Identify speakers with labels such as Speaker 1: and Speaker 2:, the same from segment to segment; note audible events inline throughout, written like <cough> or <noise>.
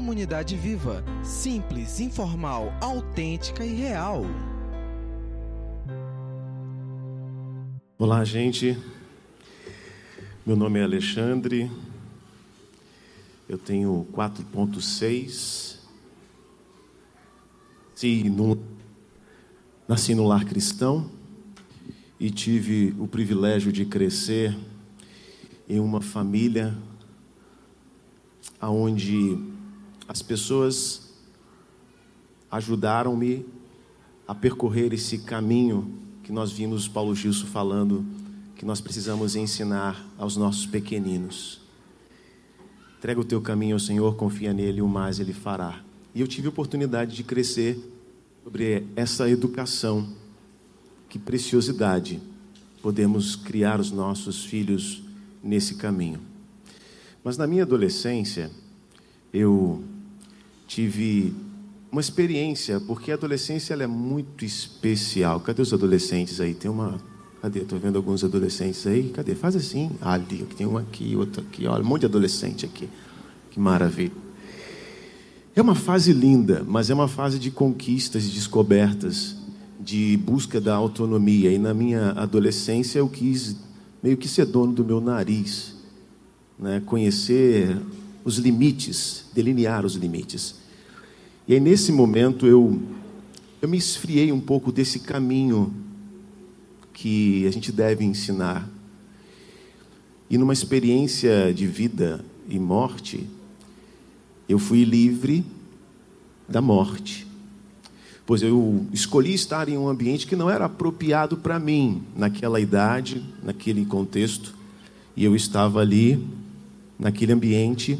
Speaker 1: Comunidade Viva, simples, informal, autêntica e real.
Speaker 2: Olá, gente. Meu nome é Alexandre. Eu tenho 4.6. no, nasci no lar cristão e tive o privilégio de crescer em uma família onde as pessoas ajudaram-me a percorrer esse caminho que nós vimos Paulo Gilson falando que nós precisamos ensinar aos nossos pequeninos. Entrega o teu caminho ao Senhor, confia nele, o mais ele fará. E eu tive oportunidade de crescer sobre essa educação. Que preciosidade podemos criar os nossos filhos nesse caminho. Mas na minha adolescência, eu tive uma experiência, porque a adolescência ela é muito especial. Cadê os adolescentes aí? Tem uma. Cadê? Estou vendo alguns adolescentes aí. Cadê? Faz assim. Ali, tem um aqui, outro aqui. Olha, um monte de adolescente aqui. Que maravilha. É uma fase linda, mas é uma fase de conquistas e descobertas, de busca da autonomia. E na minha adolescência eu quis meio que ser dono do meu nariz, né? conhecer os limites, delinear os limites. E aí, nesse momento, eu, eu me esfriei um pouco desse caminho que a gente deve ensinar. E numa experiência de vida e morte, eu fui livre da morte. Pois eu escolhi estar em um ambiente que não era apropriado para mim naquela idade, naquele contexto, e eu estava ali naquele ambiente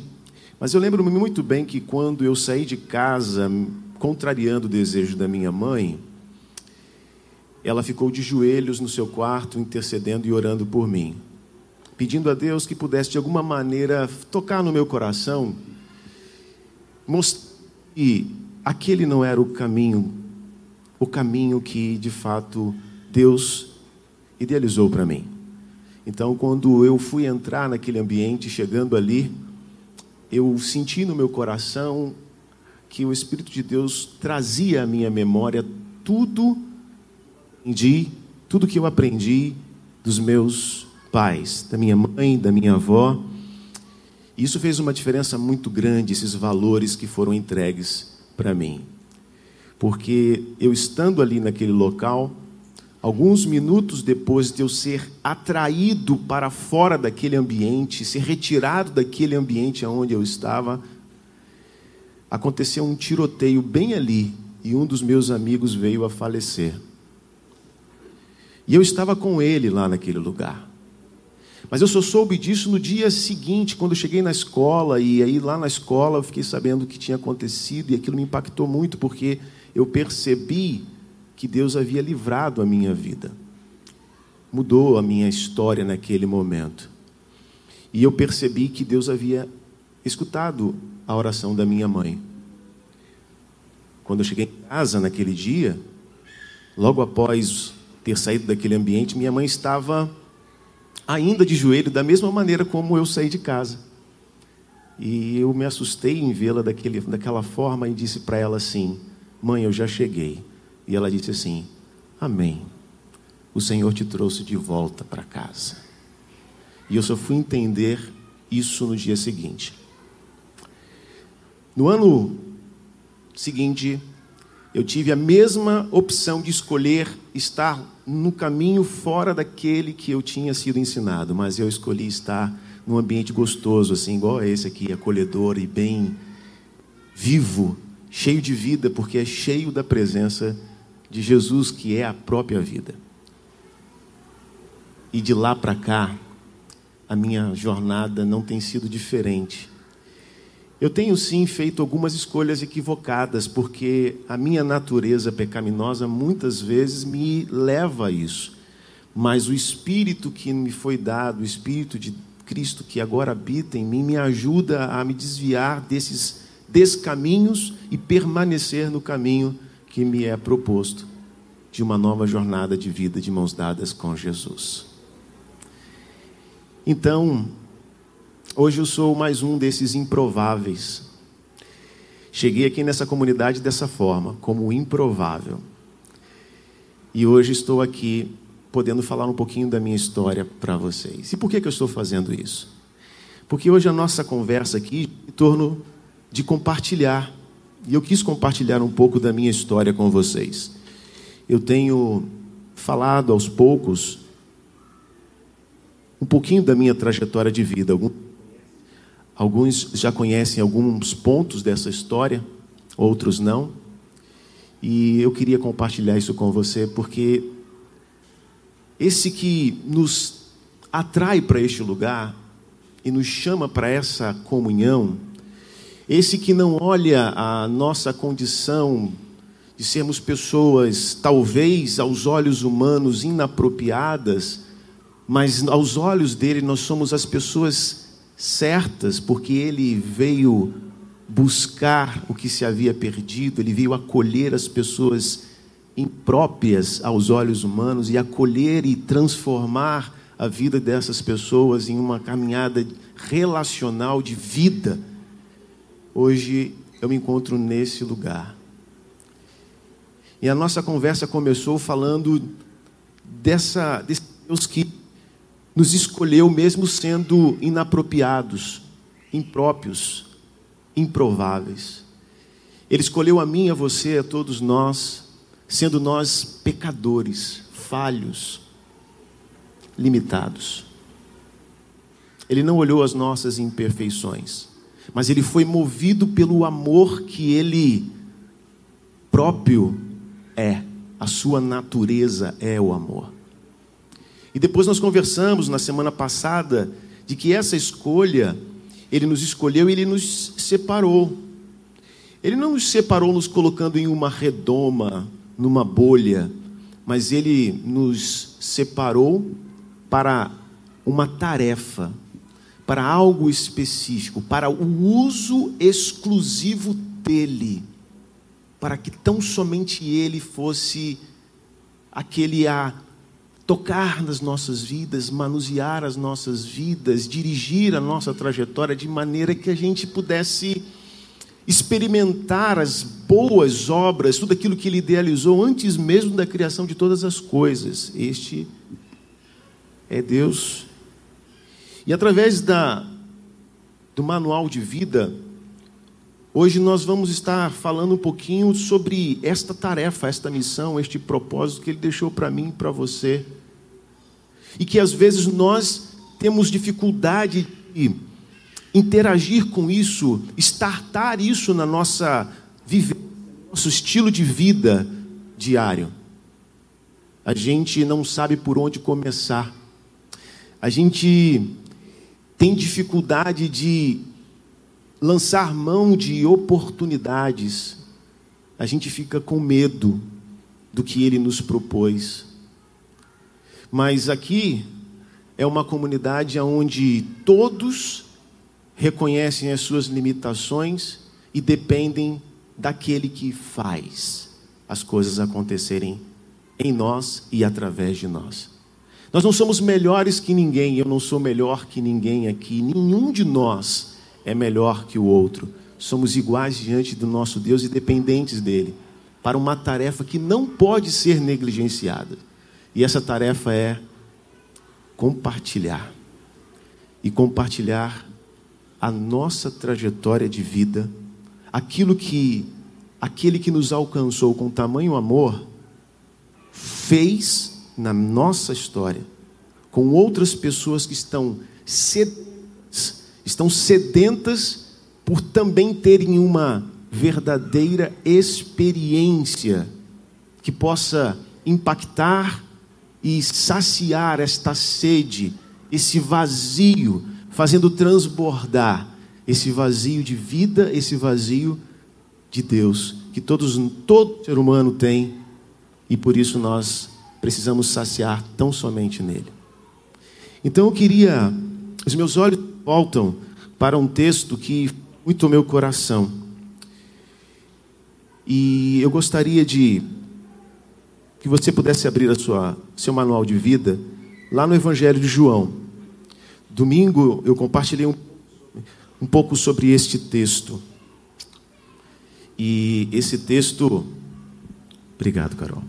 Speaker 2: mas eu lembro-me muito bem que quando eu saí de casa, contrariando o desejo da minha mãe, ela ficou de joelhos no seu quarto, intercedendo e orando por mim, pedindo a Deus que pudesse de alguma maneira tocar no meu coração, mostrar que aquele não era o caminho, o caminho que de fato Deus idealizou para mim. Então, quando eu fui entrar naquele ambiente, chegando ali, eu senti no meu coração que o Espírito de Deus trazia à minha memória tudo aprendi, tudo que eu aprendi dos meus pais, da minha mãe, da minha avó. E isso fez uma diferença muito grande, esses valores que foram entregues para mim. Porque eu estando ali naquele local, Alguns minutos depois de eu ser atraído para fora daquele ambiente, ser retirado daquele ambiente onde eu estava, aconteceu um tiroteio bem ali e um dos meus amigos veio a falecer. E eu estava com ele lá naquele lugar. Mas eu só soube disso no dia seguinte, quando eu cheguei na escola, e aí lá na escola eu fiquei sabendo o que tinha acontecido, e aquilo me impactou muito, porque eu percebi que Deus havia livrado a minha vida. Mudou a minha história naquele momento. E eu percebi que Deus havia escutado a oração da minha mãe. Quando eu cheguei em casa naquele dia, logo após ter saído daquele ambiente, minha mãe estava ainda de joelho, da mesma maneira como eu saí de casa. E eu me assustei em vê-la daquela forma e disse para ela assim: Mãe, eu já cheguei. E ela disse assim: Amém. O Senhor te trouxe de volta para casa. E eu só fui entender isso no dia seguinte. No ano seguinte, eu tive a mesma opção de escolher estar no caminho fora daquele que eu tinha sido ensinado, mas eu escolhi estar num ambiente gostoso, assim, igual esse aqui, acolhedor e bem vivo, cheio de vida, porque é cheio da presença de Jesus, que é a própria vida. E de lá para cá, a minha jornada não tem sido diferente. Eu tenho sim feito algumas escolhas equivocadas, porque a minha natureza pecaminosa muitas vezes me leva a isso. Mas o Espírito que me foi dado, o Espírito de Cristo que agora habita em mim, me ajuda a me desviar desses descaminhos e permanecer no caminho que me é proposto de uma nova jornada de vida de mãos dadas com Jesus. Então, hoje eu sou mais um desses improváveis. Cheguei aqui nessa comunidade dessa forma, como improvável. E hoje estou aqui podendo falar um pouquinho da minha história para vocês. E por que, que eu estou fazendo isso? Porque hoje a nossa conversa aqui em torno de compartilhar. E eu quis compartilhar um pouco da minha história com vocês. Eu tenho falado aos poucos um pouquinho da minha trajetória de vida. Alguns já conhecem alguns pontos dessa história, outros não. E eu queria compartilhar isso com você porque esse que nos atrai para este lugar e nos chama para essa comunhão, esse que não olha a nossa condição de sermos pessoas, talvez aos olhos humanos inapropriadas, mas aos olhos dele nós somos as pessoas certas, porque ele veio buscar o que se havia perdido, ele veio acolher as pessoas impróprias aos olhos humanos e acolher e transformar a vida dessas pessoas em uma caminhada relacional de vida. Hoje eu me encontro nesse lugar. E a nossa conversa começou falando dessa, desse Deus que nos escolheu mesmo sendo inapropriados, impróprios, improváveis. Ele escolheu a mim, a você, a todos nós sendo nós pecadores, falhos, limitados. Ele não olhou as nossas imperfeições, mas ele foi movido pelo amor que ele próprio é. A sua natureza é o amor. E depois nós conversamos na semana passada de que essa escolha, ele nos escolheu e ele nos separou. Ele não nos separou nos colocando em uma redoma, numa bolha, mas Ele nos separou para uma tarefa, para algo específico, para o uso exclusivo dEle, para que tão somente Ele fosse aquele a tocar nas nossas vidas, manusear as nossas vidas, dirigir a nossa trajetória de maneira que a gente pudesse experimentar as boas obras, tudo aquilo que ele idealizou antes mesmo da criação de todas as coisas. Este é Deus. E através da do manual de vida, hoje nós vamos estar falando um pouquinho sobre esta tarefa, esta missão, este propósito que ele deixou para mim e para você. E que às vezes nós temos dificuldade de interagir com isso, estartar isso na nossa vivência, nosso estilo de vida diário. A gente não sabe por onde começar. A gente tem dificuldade de lançar mão de oportunidades. A gente fica com medo do que ele nos propôs. Mas aqui é uma comunidade onde todos reconhecem as suas limitações e dependem daquele que faz as coisas acontecerem em nós e através de nós. Nós não somos melhores que ninguém, eu não sou melhor que ninguém aqui, nenhum de nós é melhor que o outro. Somos iguais diante do nosso Deus e dependentes dele, para uma tarefa que não pode ser negligenciada. E essa tarefa é compartilhar. E compartilhar a nossa trajetória de vida, aquilo que aquele que nos alcançou com tamanho amor fez na nossa história com outras pessoas que estão sedentas, estão sedentas por também terem uma verdadeira experiência que possa impactar e saciar esta sede, esse vazio fazendo transbordar esse vazio de vida, esse vazio de Deus, que todos, todo ser humano tem, e por isso nós precisamos saciar tão somente nele. Então eu queria, os meus olhos voltam para um texto que muito meu coração. E eu gostaria de que você pudesse abrir a sua seu manual de vida lá no Evangelho de João. Domingo eu compartilhei um, um pouco sobre este texto. E esse texto, obrigado, Carol,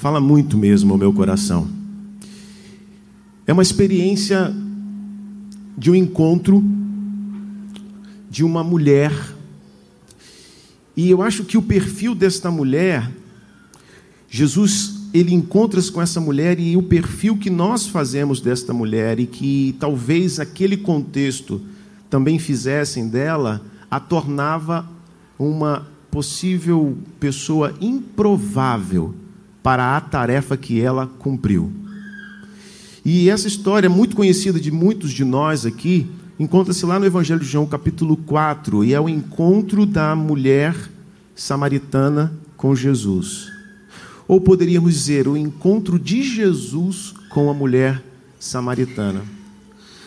Speaker 2: fala muito mesmo ao meu coração. É uma experiência de um encontro de uma mulher. E eu acho que o perfil desta mulher, Jesus ele encontra-se com essa mulher e o perfil que nós fazemos desta mulher e que talvez aquele contexto também fizessem dela, a tornava uma possível pessoa improvável para a tarefa que ela cumpriu. E essa história, muito conhecida de muitos de nós aqui, encontra-se lá no Evangelho de João, capítulo 4, e é o encontro da mulher samaritana com Jesus. Ou poderíamos dizer, o encontro de Jesus com a mulher samaritana.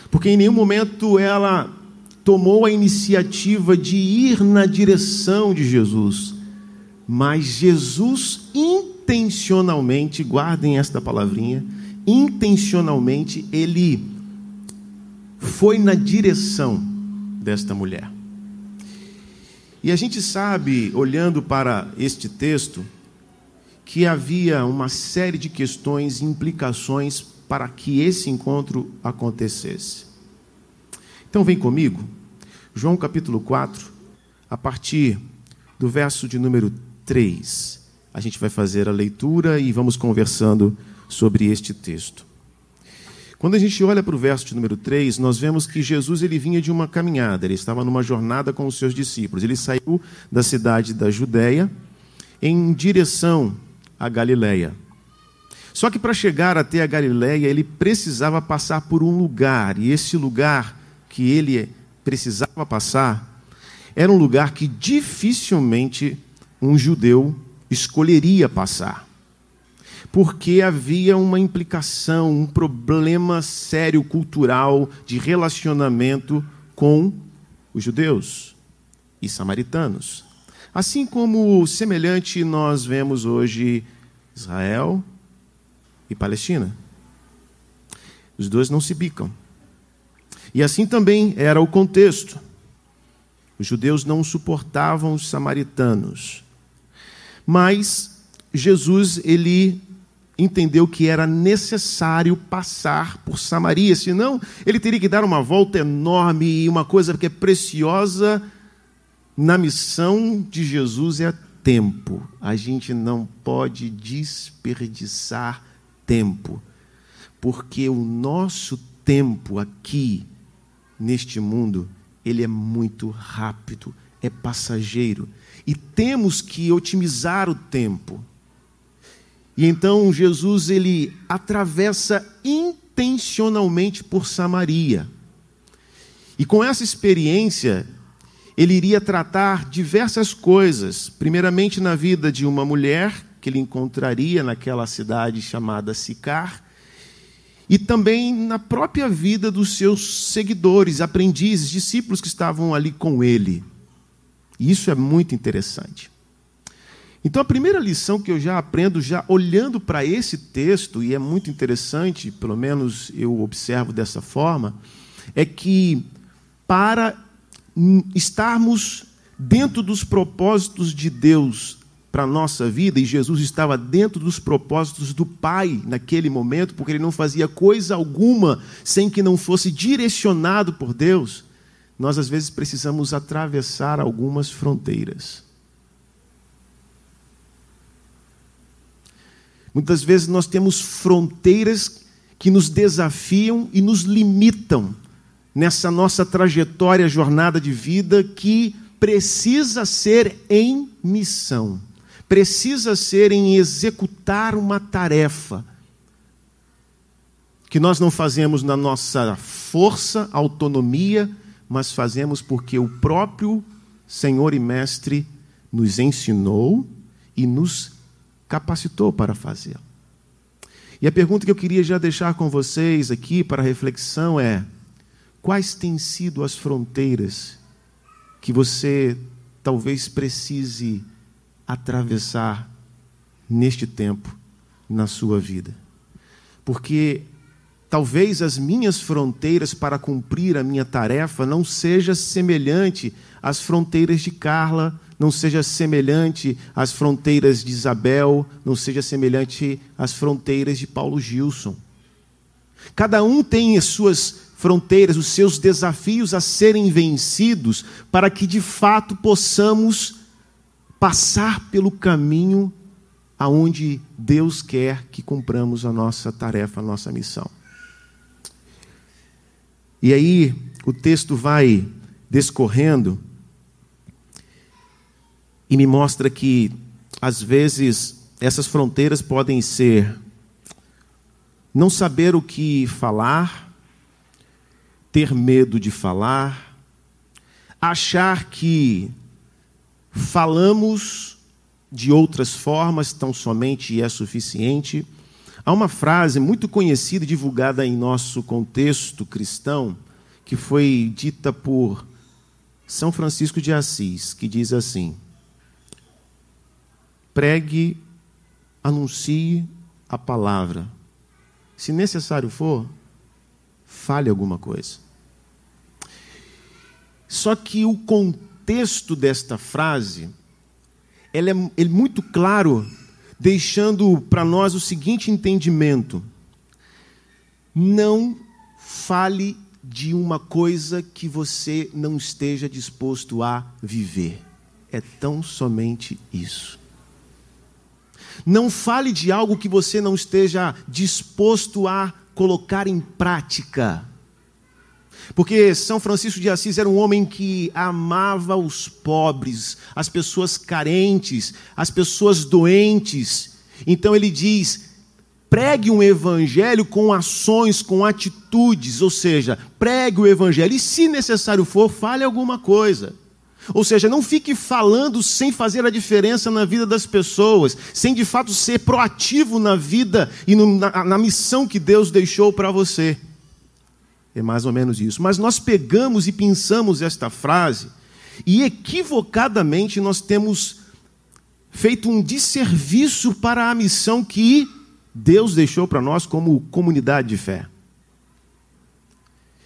Speaker 2: Porque em nenhum momento ela tomou a iniciativa de ir na direção de Jesus, mas Jesus intencionalmente, guardem esta palavrinha, intencionalmente ele foi na direção desta mulher. E a gente sabe, olhando para este texto, que havia uma série de questões e implicações para que esse encontro acontecesse. Então vem comigo, João capítulo 4, a partir do verso de número 3. A gente vai fazer a leitura e vamos conversando sobre este texto. Quando a gente olha para o verso de número 3, nós vemos que Jesus ele vinha de uma caminhada, ele estava numa jornada com os seus discípulos. Ele saiu da cidade da Judéia em direção a Galiléia. Só que para chegar até a Galiléia, ele precisava passar por um lugar, e esse lugar que ele precisava passar era um lugar que dificilmente um judeu escolheria passar. Porque havia uma implicação, um problema sério cultural de relacionamento com os judeus e samaritanos. Assim como semelhante nós vemos hoje Israel e Palestina. Os dois não se bicam. E assim também era o contexto. Os judeus não suportavam os samaritanos. Mas Jesus, ele entendeu que era necessário passar por Samaria, senão ele teria que dar uma volta enorme e uma coisa que é preciosa na missão de Jesus é tempo. A gente não pode desperdiçar tempo, porque o nosso tempo aqui neste mundo, ele é muito rápido, é passageiro, e temos que otimizar o tempo. E então Jesus ele atravessa intencionalmente por Samaria. E com essa experiência, ele iria tratar diversas coisas. Primeiramente, na vida de uma mulher que ele encontraria naquela cidade chamada Sicar, e também na própria vida dos seus seguidores, aprendizes, discípulos que estavam ali com ele. E isso é muito interessante. Então, a primeira lição que eu já aprendo, já olhando para esse texto, e é muito interessante, pelo menos eu observo dessa forma, é que para estarmos dentro dos propósitos de Deus para a nossa vida, e Jesus estava dentro dos propósitos do Pai naquele momento, porque ele não fazia coisa alguma sem que não fosse direcionado por Deus, nós às vezes precisamos atravessar algumas fronteiras. Muitas vezes nós temos fronteiras que nos desafiam e nos limitam nessa nossa trajetória, jornada de vida que precisa ser em missão, precisa ser em executar uma tarefa que nós não fazemos na nossa força, autonomia, mas fazemos porque o próprio Senhor e Mestre nos ensinou e nos capacitou para fazê-lo. E a pergunta que eu queria já deixar com vocês aqui para reflexão é: Quais têm sido as fronteiras que você talvez precise atravessar neste tempo na sua vida? Porque talvez as minhas fronteiras para cumprir a minha tarefa não seja semelhante às fronteiras de Carla não seja semelhante às fronteiras de Isabel, não seja semelhante às fronteiras de Paulo Gilson. Cada um tem as suas fronteiras, os seus desafios a serem vencidos, para que de fato possamos passar pelo caminho aonde Deus quer que cumpramos a nossa tarefa, a nossa missão. E aí o texto vai descorrendo e me mostra que às vezes essas fronteiras podem ser não saber o que falar, ter medo de falar, achar que falamos de outras formas tão somente é suficiente. Há uma frase muito conhecida e divulgada em nosso contexto cristão, que foi dita por São Francisco de Assis, que diz assim: pregue, anuncie a palavra se necessário for, fale alguma coisa. Só que o contexto desta frase, ele é, ele é muito claro, deixando para nós o seguinte entendimento: não fale de uma coisa que você não esteja disposto a viver. É tão somente isso. Não fale de algo que você não esteja disposto a colocar em prática. Porque São Francisco de Assis era um homem que amava os pobres, as pessoas carentes, as pessoas doentes. Então ele diz: pregue um evangelho com ações, com atitudes, ou seja, pregue o evangelho e, se necessário for, fale alguma coisa. Ou seja, não fique falando sem fazer a diferença na vida das pessoas, sem de fato ser proativo na vida e no, na, na missão que Deus deixou para você. É mais ou menos isso. Mas nós pegamos e pensamos esta frase e equivocadamente nós temos feito um desserviço para a missão que Deus deixou para nós como comunidade de fé.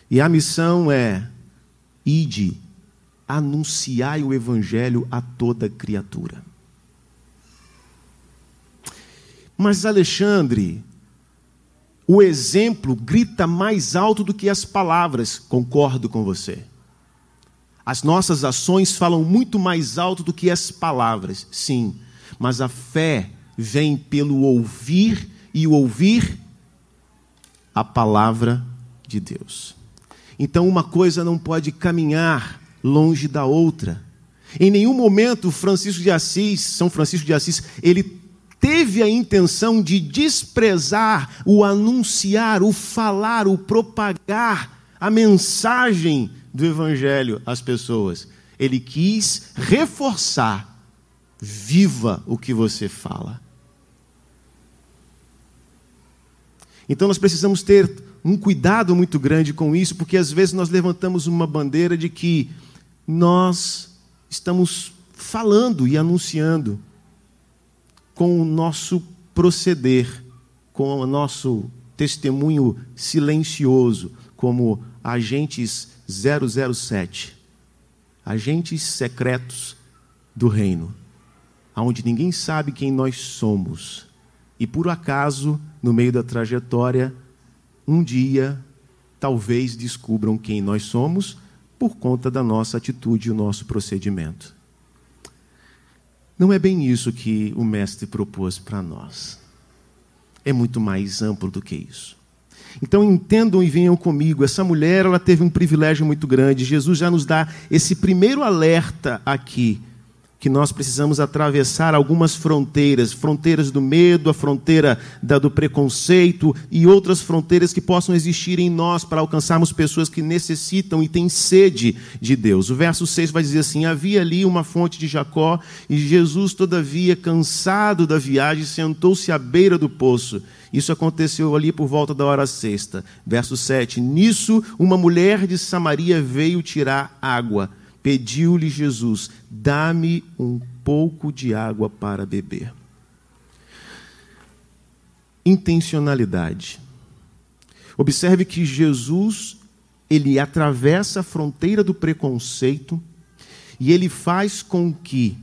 Speaker 2: E a missão é: ide anunciai o evangelho a toda criatura. Mas Alexandre, o exemplo grita mais alto do que as palavras, concordo com você. As nossas ações falam muito mais alto do que as palavras, sim, mas a fé vem pelo ouvir e o ouvir a palavra de Deus. Então, uma coisa não pode caminhar longe da outra. Em nenhum momento Francisco de Assis, São Francisco de Assis, ele teve a intenção de desprezar o anunciar, o falar, o propagar a mensagem do evangelho às pessoas. Ele quis reforçar viva o que você fala. Então nós precisamos ter um cuidado muito grande com isso, porque às vezes nós levantamos uma bandeira de que nós estamos falando e anunciando com o nosso proceder, com o nosso testemunho silencioso, como agentes 007, agentes secretos do reino, aonde ninguém sabe quem nós somos. E por acaso, no meio da trajetória, um dia talvez descubram quem nós somos por conta da nossa atitude e o nosso procedimento. Não é bem isso que o Mestre propôs para nós. É muito mais amplo do que isso. Então entendam e venham comigo. Essa mulher, ela teve um privilégio muito grande. Jesus já nos dá esse primeiro alerta aqui que nós precisamos atravessar algumas fronteiras, fronteiras do medo, a fronteira da, do preconceito e outras fronteiras que possam existir em nós para alcançarmos pessoas que necessitam e têm sede de Deus. O verso 6 vai dizer assim: Havia ali uma fonte de Jacó, e Jesus, todavia, cansado da viagem, sentou-se à beira do poço. Isso aconteceu ali por volta da hora sexta. Verso 7: Nisso, uma mulher de Samaria veio tirar água pediu-lhe Jesus: Dá-me um pouco de água para beber. Intencionalidade. Observe que Jesus, ele atravessa a fronteira do preconceito e ele faz com que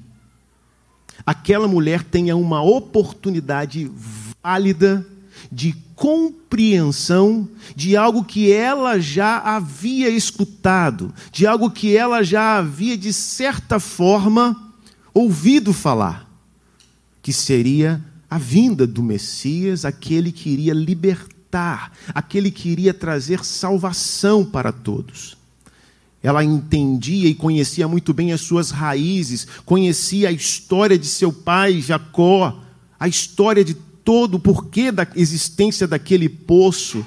Speaker 2: aquela mulher tenha uma oportunidade válida de compreensão de algo que ela já havia escutado, de algo que ela já havia, de certa forma, ouvido falar, que seria a vinda do Messias, aquele que iria libertar, aquele que iria trazer salvação para todos. Ela entendia e conhecia muito bem as suas raízes, conhecia a história de seu pai Jacó, a história de todo o porquê da existência daquele poço.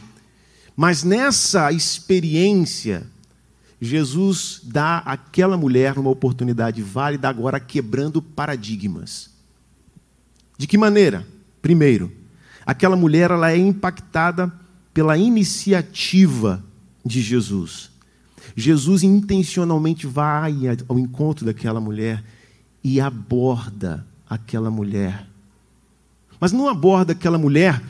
Speaker 2: Mas nessa experiência, Jesus dá àquela mulher uma oportunidade válida, agora quebrando paradigmas. De que maneira? Primeiro, aquela mulher ela é impactada pela iniciativa de Jesus. Jesus intencionalmente vai ao encontro daquela mulher e aborda aquela mulher. Mas não aborda aquela mulher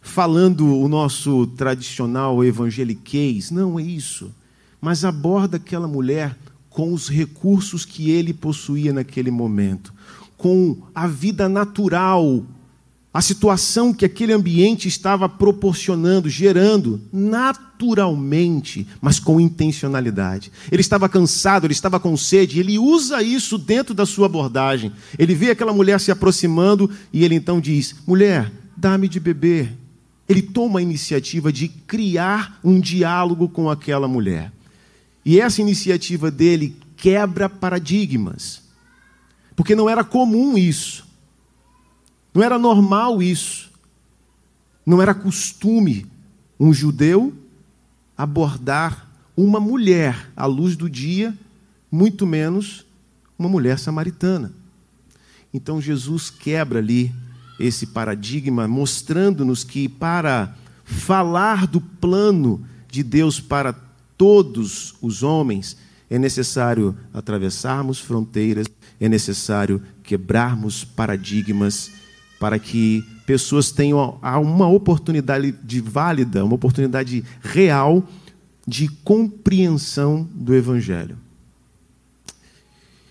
Speaker 2: falando o nosso tradicional evangeliquez, não é isso. Mas aborda aquela mulher com os recursos que ele possuía naquele momento, com a vida natural, a situação que aquele ambiente estava proporcionando, gerando naturalmente, mas com intencionalidade. Ele estava cansado, ele estava com sede, ele usa isso dentro da sua abordagem. Ele vê aquela mulher se aproximando e ele então diz: Mulher, dá-me de beber. Ele toma a iniciativa de criar um diálogo com aquela mulher. E essa iniciativa dele quebra paradigmas. Porque não era comum isso. Não era normal isso. Não era costume um judeu abordar uma mulher à luz do dia, muito menos uma mulher samaritana. Então Jesus quebra ali esse paradigma, mostrando-nos que para falar do plano de Deus para todos os homens, é necessário atravessarmos fronteiras, é necessário quebrarmos paradigmas para que pessoas tenham uma oportunidade de válida, uma oportunidade real de compreensão do Evangelho.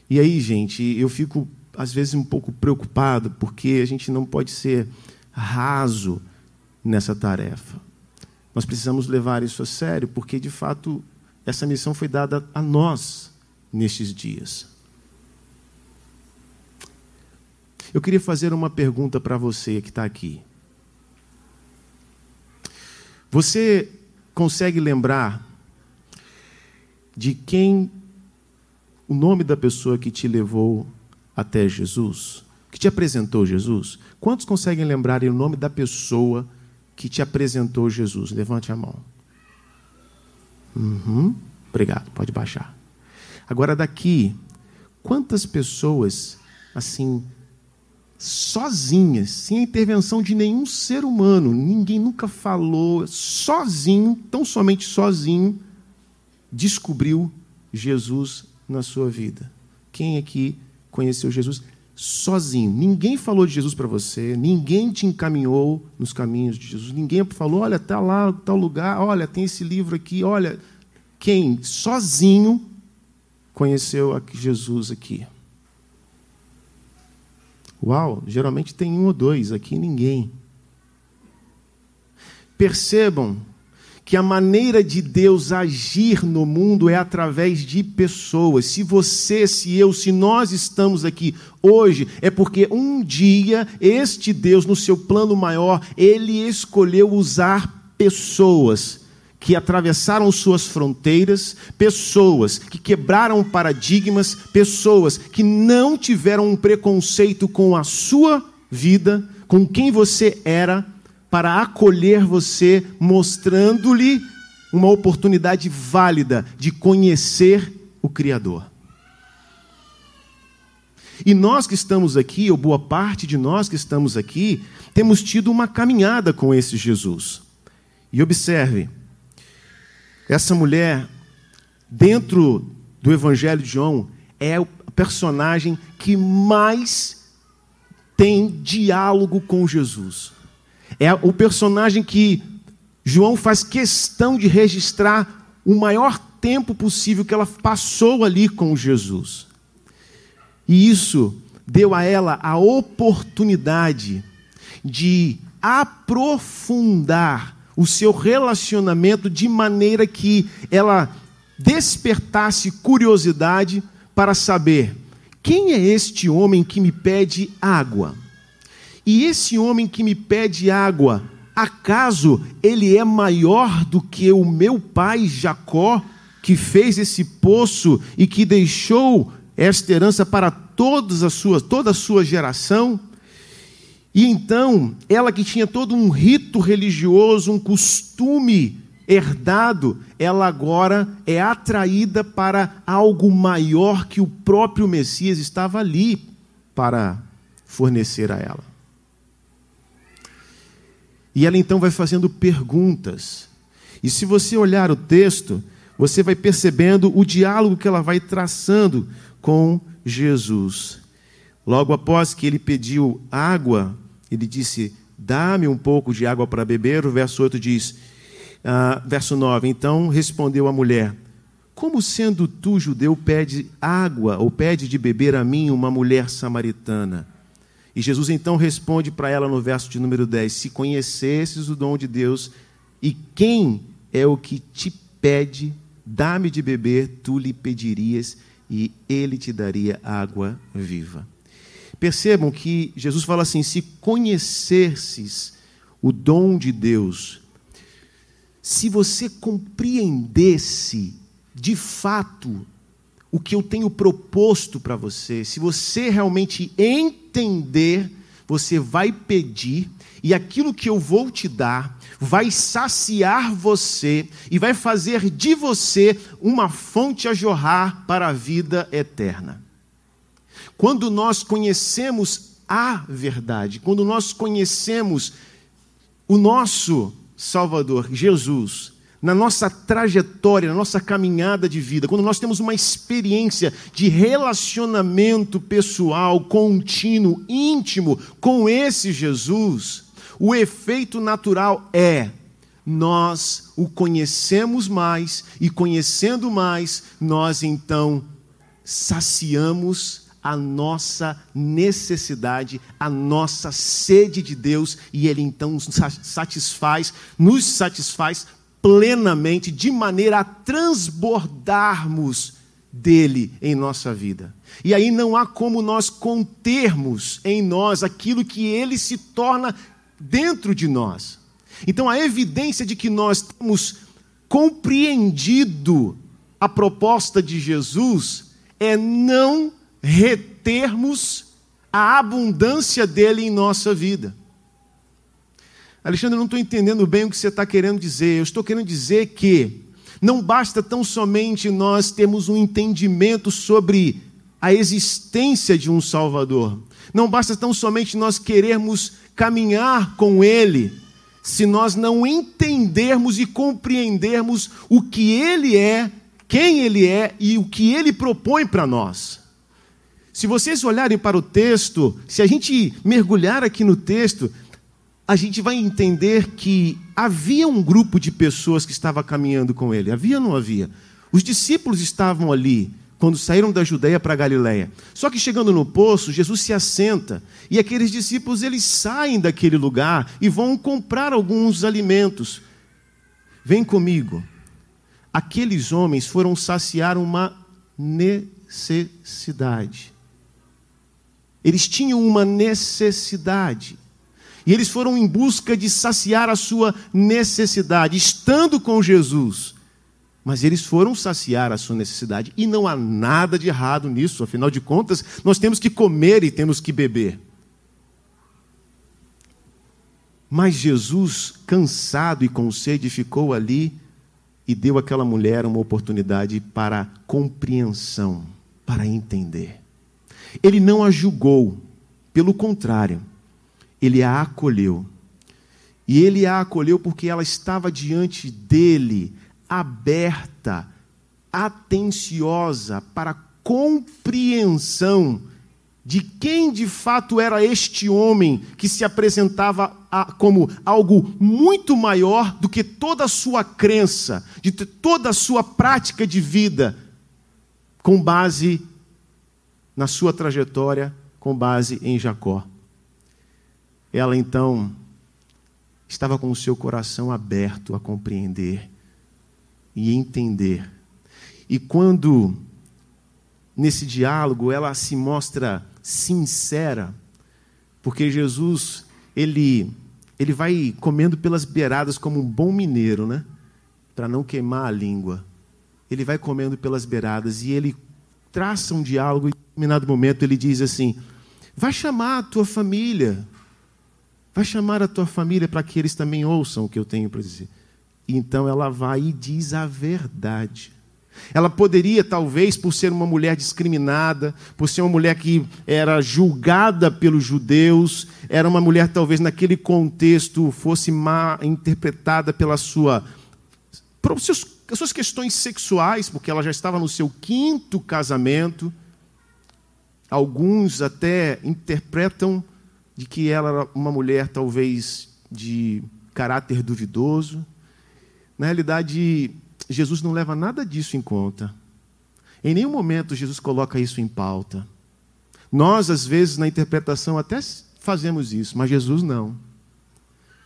Speaker 2: E aí, gente, eu fico às vezes um pouco preocupado porque a gente não pode ser raso nessa tarefa. Nós precisamos levar isso a sério, porque de fato essa missão foi dada a nós nestes dias. Eu queria fazer uma pergunta para você que está aqui. Você consegue lembrar de quem o nome da pessoa que te levou até Jesus, que te apresentou Jesus? Quantos conseguem lembrar o nome da pessoa que te apresentou Jesus? Levante a mão. Uhum. Obrigado, pode baixar. Agora daqui, quantas pessoas assim sozinhas, sem a intervenção de nenhum ser humano, ninguém nunca falou, sozinho, tão somente sozinho, descobriu Jesus na sua vida? Quem aqui conheceu Jesus sozinho. Ninguém falou de Jesus para você, ninguém te encaminhou nos caminhos de Jesus, ninguém falou, olha, está lá, tal lugar, olha, tem esse livro aqui, olha. Quem sozinho conheceu Jesus aqui? Uau, geralmente tem um ou dois, aqui ninguém. Percebam que a maneira de Deus agir no mundo é através de pessoas. Se você, se eu, se nós estamos aqui hoje, é porque um dia este Deus, no seu plano maior, ele escolheu usar pessoas que atravessaram suas fronteiras, pessoas que quebraram paradigmas, pessoas que não tiveram um preconceito com a sua vida, com quem você era para acolher você, mostrando-lhe uma oportunidade válida de conhecer o Criador. E nós que estamos aqui, ou boa parte de nós que estamos aqui, temos tido uma caminhada com esse Jesus. E observe, essa mulher, dentro do Evangelho de João, é o personagem que mais tem diálogo com Jesus. É o personagem que João faz questão de registrar o maior tempo possível que ela passou ali com Jesus. E isso deu a ela a oportunidade de aprofundar o seu relacionamento de maneira que ela despertasse curiosidade para saber quem é este homem que me pede água. E esse homem que me pede água, acaso ele é maior do que o meu pai Jacó, que fez esse poço e que deixou esta herança para todas as suas, toda a sua geração? E então, ela que tinha todo um rito religioso, um costume herdado, ela agora é atraída para algo maior que o próprio Messias estava ali para fornecer a ela. E ela então vai fazendo perguntas. E se você olhar o texto, você vai percebendo o diálogo que ela vai traçando com Jesus. Logo após que ele pediu água ele disse: Dá-me um pouco de água para beber. O verso 8 diz, uh, verso 9: Então respondeu a mulher: Como sendo tu, judeu, pede água ou pede de beber a mim, uma mulher samaritana? E Jesus então responde para ela no verso de número 10: Se conhecesses o dom de Deus e quem é o que te pede, dá-me de beber, tu lhe pedirias e ele te daria água viva. Percebam que Jesus fala assim: se conhecesses o dom de Deus, se você compreendesse de fato o que eu tenho proposto para você, se você realmente entender, você vai pedir, e aquilo que eu vou te dar vai saciar você e vai fazer de você uma fonte a jorrar para a vida eterna. Quando nós conhecemos a verdade, quando nós conhecemos o nosso Salvador, Jesus, na nossa trajetória, na nossa caminhada de vida, quando nós temos uma experiência de relacionamento pessoal, contínuo, íntimo com esse Jesus, o efeito natural é nós o conhecemos mais e conhecendo mais, nós então saciamos a nossa necessidade, a nossa sede de Deus, e Ele então nos satisfaz, nos satisfaz plenamente, de maneira a transbordarmos dele em nossa vida. E aí não há como nós contermos em nós aquilo que ele se torna dentro de nós. Então a evidência de que nós temos compreendido a proposta de Jesus é não retermos a abundância dele em nossa vida. Alexandre, eu não estou entendendo bem o que você está querendo dizer. Eu estou querendo dizer que não basta tão somente nós termos um entendimento sobre a existência de um Salvador. Não basta tão somente nós querermos caminhar com Ele, se nós não entendermos e compreendermos o que Ele é, quem Ele é e o que Ele propõe para nós. Se vocês olharem para o texto, se a gente mergulhar aqui no texto, a gente vai entender que havia um grupo de pessoas que estava caminhando com ele. Havia ou não havia? Os discípulos estavam ali quando saíram da Judéia para a Galiléia. Só que chegando no poço, Jesus se assenta e aqueles discípulos eles saem daquele lugar e vão comprar alguns alimentos. Vem comigo. Aqueles homens foram saciar uma necessidade. Eles tinham uma necessidade. E eles foram em busca de saciar a sua necessidade, estando com Jesus. Mas eles foram saciar a sua necessidade. E não há nada de errado nisso, afinal de contas, nós temos que comer e temos que beber. Mas Jesus, cansado e com sede, ficou ali e deu àquela mulher uma oportunidade para compreensão, para entender. Ele não a julgou, pelo contrário, ele a acolheu. E ele a acolheu porque ela estava diante dele, aberta, atenciosa para compreensão de quem de fato era este homem que se apresentava a, como algo muito maior do que toda a sua crença, de toda a sua prática de vida, com base na sua trajetória com base em Jacó. Ela então estava com o seu coração aberto a compreender e entender. E quando nesse diálogo ela se mostra sincera, porque Jesus, ele ele vai comendo pelas beiradas como um bom mineiro, né? Para não queimar a língua. Ele vai comendo pelas beiradas e ele traça um diálogo e em determinado momento ele diz assim: "Vai chamar a tua família. Vai chamar a tua família para que eles também ouçam o que eu tenho para dizer." Então ela vai e diz a verdade. Ela poderia, talvez, por ser uma mulher discriminada, por ser uma mulher que era julgada pelos judeus, era uma mulher, talvez, naquele contexto, fosse má interpretada pela sua. Por seus, suas questões sexuais, porque ela já estava no seu quinto casamento. Alguns até interpretam de que ela era uma mulher, talvez, de caráter duvidoso. Na realidade, Jesus não leva nada disso em conta. Em nenhum momento Jesus coloca isso em pauta. Nós, às vezes, na interpretação, até fazemos isso, mas Jesus não.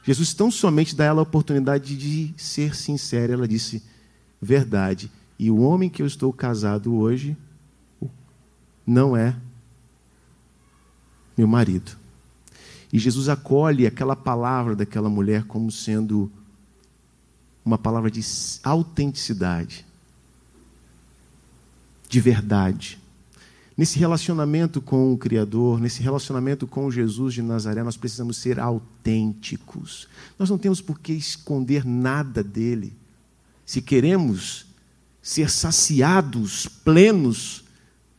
Speaker 2: Jesus tão somente dá ela a oportunidade de ser sincera. Ela disse: verdade. E o homem que eu estou casado hoje não é meu marido. E Jesus acolhe aquela palavra daquela mulher como sendo uma palavra de autenticidade, de verdade. Nesse relacionamento com o Criador, nesse relacionamento com Jesus de Nazaré, nós precisamos ser autênticos. Nós não temos por que esconder nada dele. Se queremos ser saciados, plenos,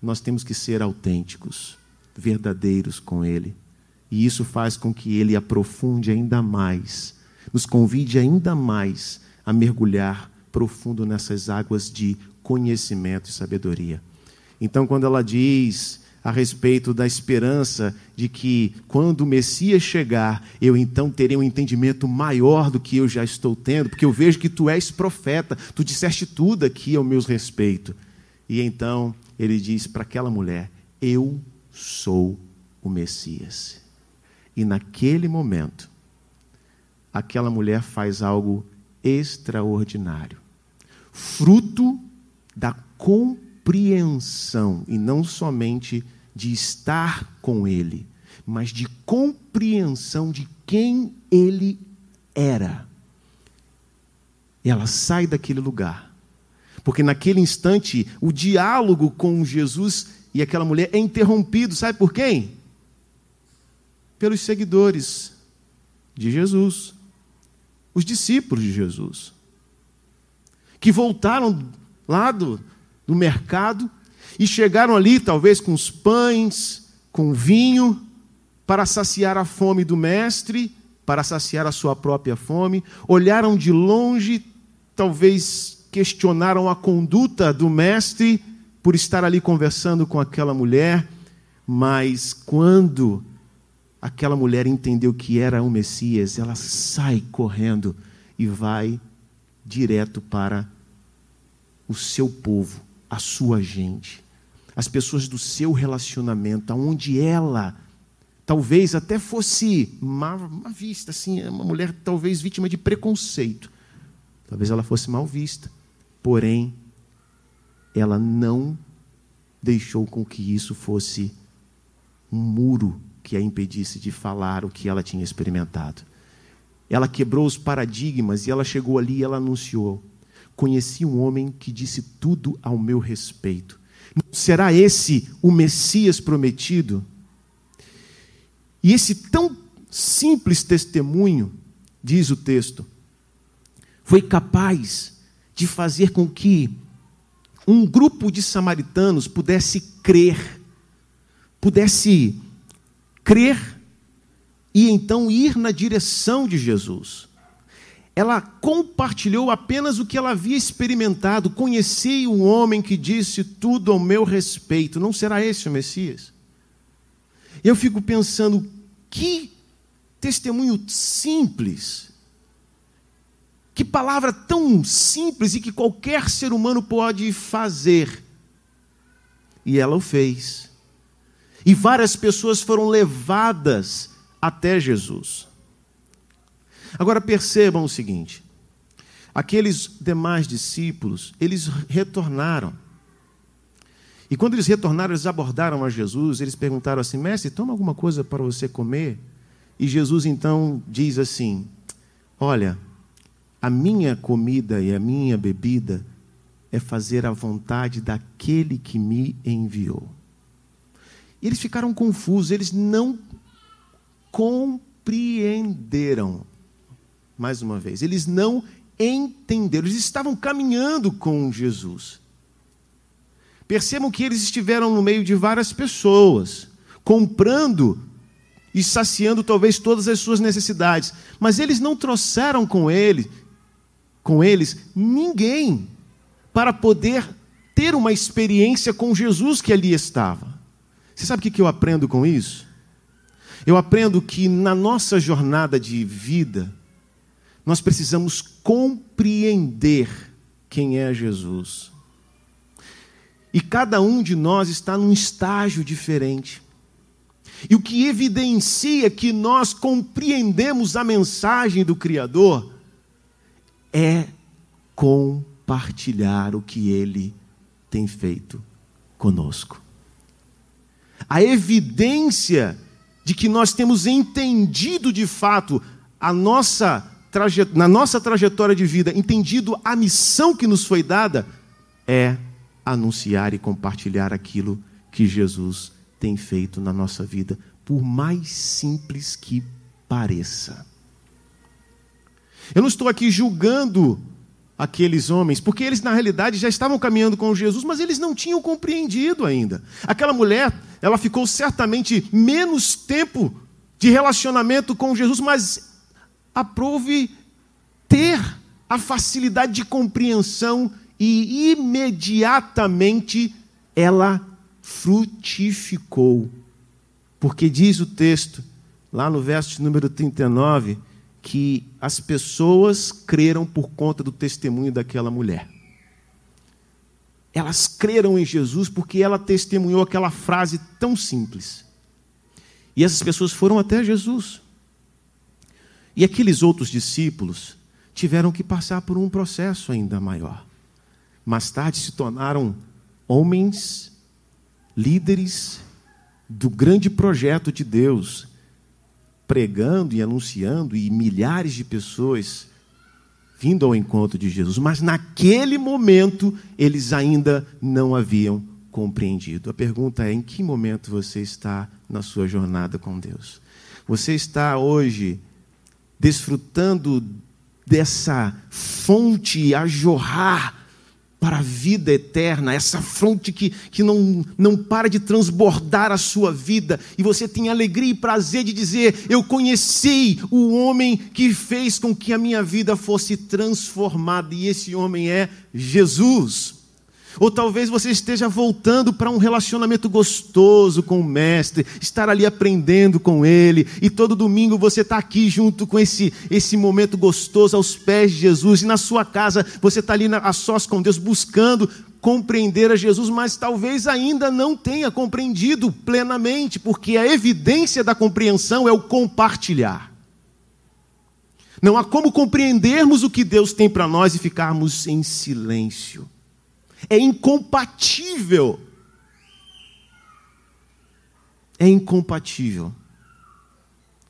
Speaker 2: nós temos que ser autênticos, verdadeiros com ele. E isso faz com que ele aprofunde ainda mais, nos convide ainda mais a mergulhar profundo nessas águas de conhecimento e sabedoria. Então, quando ela diz a respeito da esperança de que quando o Messias chegar, eu então terei um entendimento maior do que eu já estou tendo, porque eu vejo que tu és profeta, tu disseste tudo aqui ao meu respeito. E então ele diz para aquela mulher: Eu sou o Messias. E naquele momento, aquela mulher faz algo extraordinário, fruto da compreensão, e não somente de estar com Ele, mas de compreensão de quem Ele era. Ela sai daquele lugar, porque naquele instante o diálogo com Jesus e aquela mulher é interrompido, sabe por quem? Pelos seguidores de Jesus os discípulos de Jesus, que voltaram lá do, do mercado e chegaram ali, talvez com os pães, com vinho, para saciar a fome do mestre, para saciar a sua própria fome, olharam de longe, talvez questionaram a conduta do mestre por estar ali conversando com aquela mulher, mas quando aquela mulher entendeu que era o Messias, ela sai correndo e vai direto para o seu povo, a sua gente, as pessoas do seu relacionamento, aonde ela talvez até fosse má, má vista, assim, é uma mulher talvez vítima de preconceito, talvez ela fosse mal vista, porém ela não deixou com que isso fosse um muro que a impedisse de falar o que ela tinha experimentado. Ela quebrou os paradigmas e ela chegou ali e ela anunciou: Conheci um homem que disse tudo ao meu respeito. Será esse o Messias prometido? E esse tão simples testemunho, diz o texto, foi capaz de fazer com que um grupo de samaritanos pudesse crer, pudesse crer e então ir na direção de Jesus. Ela compartilhou apenas o que ela havia experimentado. Conheci um homem que disse tudo ao meu respeito. Não será esse o Messias? Eu fico pensando, que testemunho simples. Que palavra tão simples e que qualquer ser humano pode fazer. E ela o fez. E várias pessoas foram levadas até Jesus. Agora percebam o seguinte: aqueles demais discípulos, eles retornaram. E quando eles retornaram, eles abordaram a Jesus, eles perguntaram assim: Mestre, toma alguma coisa para você comer? E Jesus então diz assim: Olha, a minha comida e a minha bebida é fazer a vontade daquele que me enviou. E eles ficaram confusos, eles não compreenderam. Mais uma vez, eles não entenderam, eles estavam caminhando com Jesus. Percebam que eles estiveram no meio de várias pessoas, comprando e saciando talvez todas as suas necessidades, mas eles não trouxeram com ele, com eles ninguém para poder ter uma experiência com Jesus que ali estava. Você sabe o que eu aprendo com isso? Eu aprendo que na nossa jornada de vida, nós precisamos compreender quem é Jesus. E cada um de nós está num estágio diferente. E o que evidencia que nós compreendemos a mensagem do Criador é compartilhar o que ele tem feito conosco. A evidência de que nós temos entendido de fato a nossa na nossa trajetória de vida, entendido a missão que nos foi dada, é anunciar e compartilhar aquilo que Jesus tem feito na nossa vida, por mais simples que pareça. Eu não estou aqui julgando aqueles homens, porque eles na realidade já estavam caminhando com Jesus, mas eles não tinham compreendido ainda. Aquela mulher, ela ficou certamente menos tempo de relacionamento com Jesus, mas aprove ter a facilidade de compreensão e imediatamente ela frutificou. Porque diz o texto, lá no verso número 39, que as pessoas creram por conta do testemunho daquela mulher. Elas creram em Jesus porque ela testemunhou aquela frase tão simples. E essas pessoas foram até Jesus. E aqueles outros discípulos tiveram que passar por um processo ainda maior. Mais tarde se tornaram homens, líderes do grande projeto de Deus, pregando e anunciando, e milhares de pessoas vindo ao encontro de Jesus. Mas naquele momento, eles ainda não haviam compreendido. A pergunta é: em que momento você está na sua jornada com Deus? Você está hoje desfrutando dessa fonte a jorrar para a vida eterna, essa fonte que, que não, não para de transbordar a sua vida, e você tem alegria e prazer de dizer: Eu conheci o homem que fez com que a minha vida fosse transformada, e esse homem é Jesus. Ou talvez você esteja voltando para um relacionamento gostoso com o Mestre, estar ali aprendendo com Ele, e todo domingo você está aqui junto com esse, esse momento gostoso aos pés de Jesus, e na sua casa você está ali a sós com Deus, buscando compreender a Jesus, mas talvez ainda não tenha compreendido plenamente, porque a evidência da compreensão é o compartilhar. Não há como compreendermos o que Deus tem para nós e ficarmos em silêncio é incompatível. É incompatível.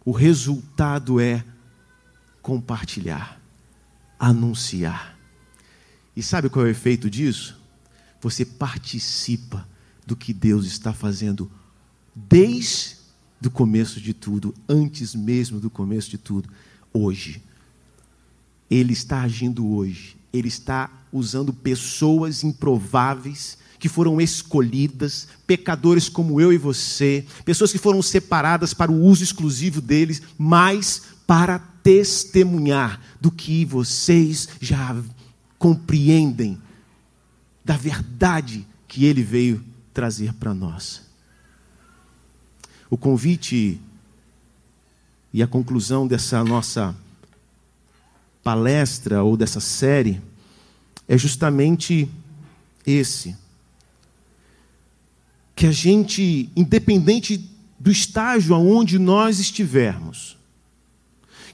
Speaker 2: O resultado é compartilhar, anunciar. E sabe qual é o efeito disso? Você participa do que Deus está fazendo desde o começo de tudo, antes mesmo do começo de tudo, hoje. Ele está agindo hoje ele está usando pessoas improváveis que foram escolhidas, pecadores como eu e você, pessoas que foram separadas para o uso exclusivo deles, mas para testemunhar do que vocês já compreendem da verdade que ele veio trazer para nós. O convite e a conclusão dessa nossa palestra ou dessa série é justamente esse. que a gente, independente do estágio aonde nós estivermos,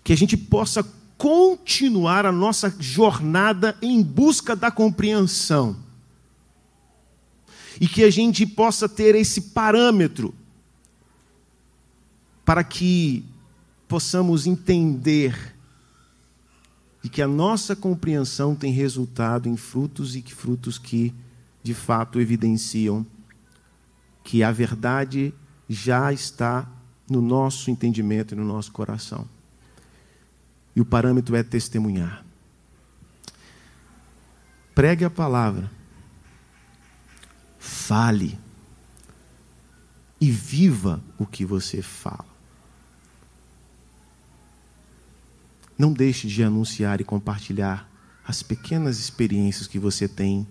Speaker 2: que a gente possa continuar a nossa jornada em busca da compreensão. E que a gente possa ter esse parâmetro para que possamos entender de que a nossa compreensão tem resultado em frutos e que frutos que de fato evidenciam que a verdade já está no nosso entendimento e no nosso coração. E o parâmetro é testemunhar. Pregue a palavra. Fale. E viva o que você fala. Não deixe de anunciar e compartilhar as pequenas experiências que você tem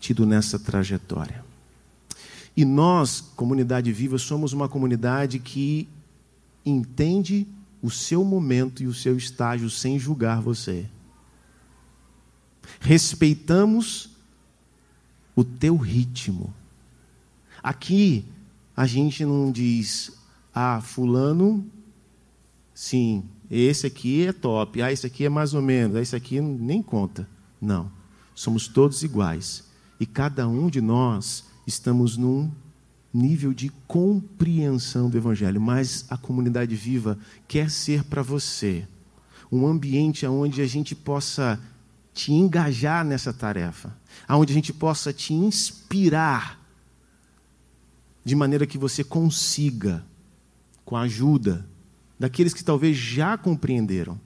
Speaker 2: tido nessa trajetória. E nós, comunidade viva, somos uma comunidade que entende o seu momento e o seu estágio sem julgar você. Respeitamos o teu ritmo. Aqui a gente não diz, ah, fulano, sim, esse aqui é top, ah, esse aqui é mais ou menos, ah, esse aqui nem conta. Não. Somos todos iguais. E cada um de nós estamos num nível de compreensão do Evangelho, mas a comunidade viva quer ser para você um ambiente onde a gente possa te engajar nessa tarefa, onde a gente possa te inspirar, de maneira que você consiga, com a ajuda daqueles que talvez já compreenderam,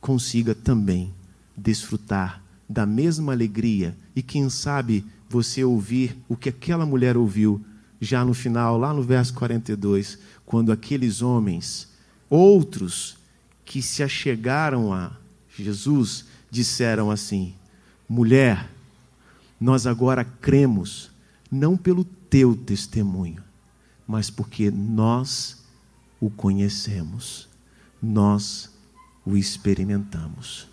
Speaker 2: consiga também desfrutar da mesma alegria e, quem sabe, você ouvir o que aquela mulher ouviu já no final, lá no verso 42, quando aqueles homens, outros que se achegaram a Jesus, disseram assim: Mulher, nós agora cremos, não pelo teu testemunho, mas porque nós o conhecemos, nós o experimentamos.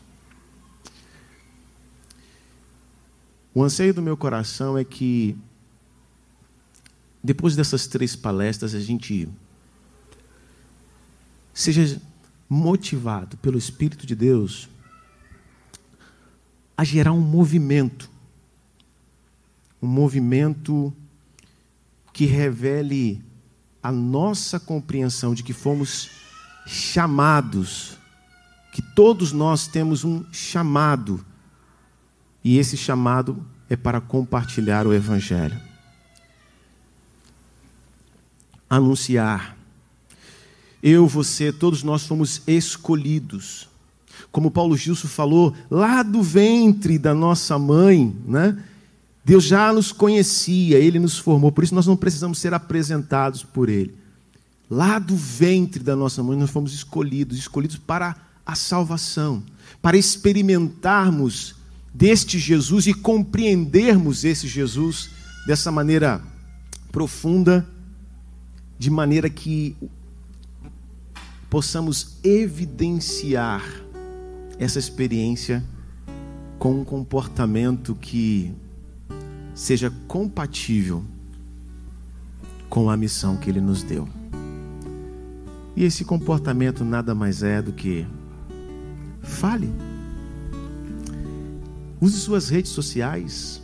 Speaker 2: O anseio do meu coração é que, depois dessas três palestras, a gente seja motivado pelo Espírito de Deus a gerar um movimento, um movimento que revele a nossa compreensão de que fomos chamados, que todos nós temos um chamado e esse chamado é para compartilhar o Evangelho. Anunciar. Eu, você, todos nós fomos escolhidos. Como Paulo Gilson falou, lá do ventre da nossa mãe, né? Deus já nos conhecia, Ele nos formou, por isso nós não precisamos ser apresentados por Ele. Lá do ventre da nossa mãe nós fomos escolhidos, escolhidos para a salvação, para experimentarmos deste Jesus e compreendermos esse Jesus dessa maneira profunda, de maneira que possamos evidenciar essa experiência com um comportamento que seja compatível com a missão que ele nos deu. E esse comportamento nada mais é do que fale Use suas redes sociais.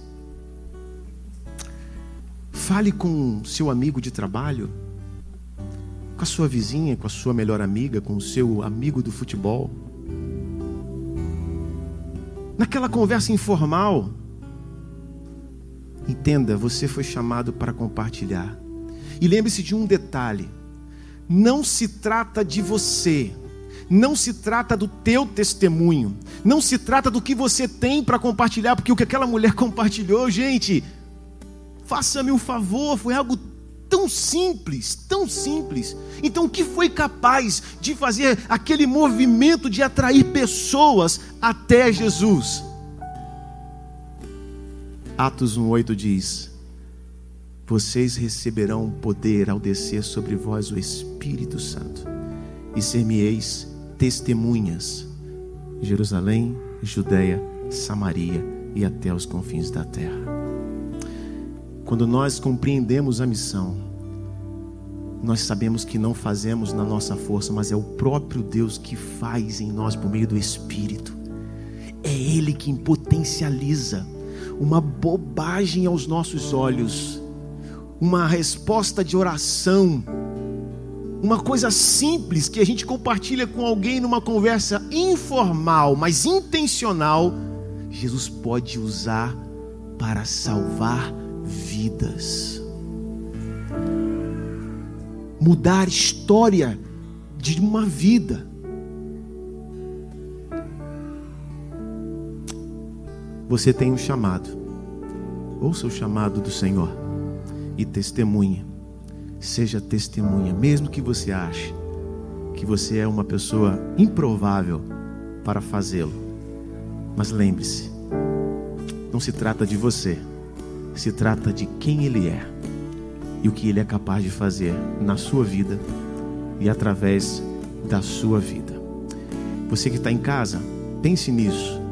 Speaker 2: Fale com seu amigo de trabalho, com a sua vizinha, com a sua melhor amiga, com o seu amigo do futebol. Naquela conversa informal, entenda, você foi chamado para compartilhar. E lembre-se de um detalhe: não se trata de você não se trata do teu testemunho, não se trata do que você tem para compartilhar, porque o que aquela mulher <laughs> compartilhou, gente, faça-me um favor, foi algo tão simples, tão simples. Então, o que foi capaz de fazer aquele movimento de atrair pessoas até Jesus? Atos 1,8 diz: Vocês receberão poder ao descer sobre vós o Espírito Santo, e ser-me-eis testemunhas. Jerusalém, Judéia, Samaria e até os confins da terra. Quando nós compreendemos a missão, nós sabemos que não fazemos na nossa força, mas é o próprio Deus que faz em nós por meio do Espírito. É Ele quem potencializa uma bobagem aos nossos olhos, uma resposta de oração, uma coisa simples que a gente compartilha com alguém numa conversa informal, mas intencional, Jesus pode usar para salvar vidas. Mudar a história de uma vida. Você tem um chamado. Ouça o chamado do Senhor e testemunha. Seja testemunha, mesmo que você ache que você é uma pessoa improvável para fazê-lo. Mas lembre-se, não se trata de você, se trata de quem Ele é e o que Ele é capaz de fazer na sua vida e através da sua vida. Você que está em casa, pense nisso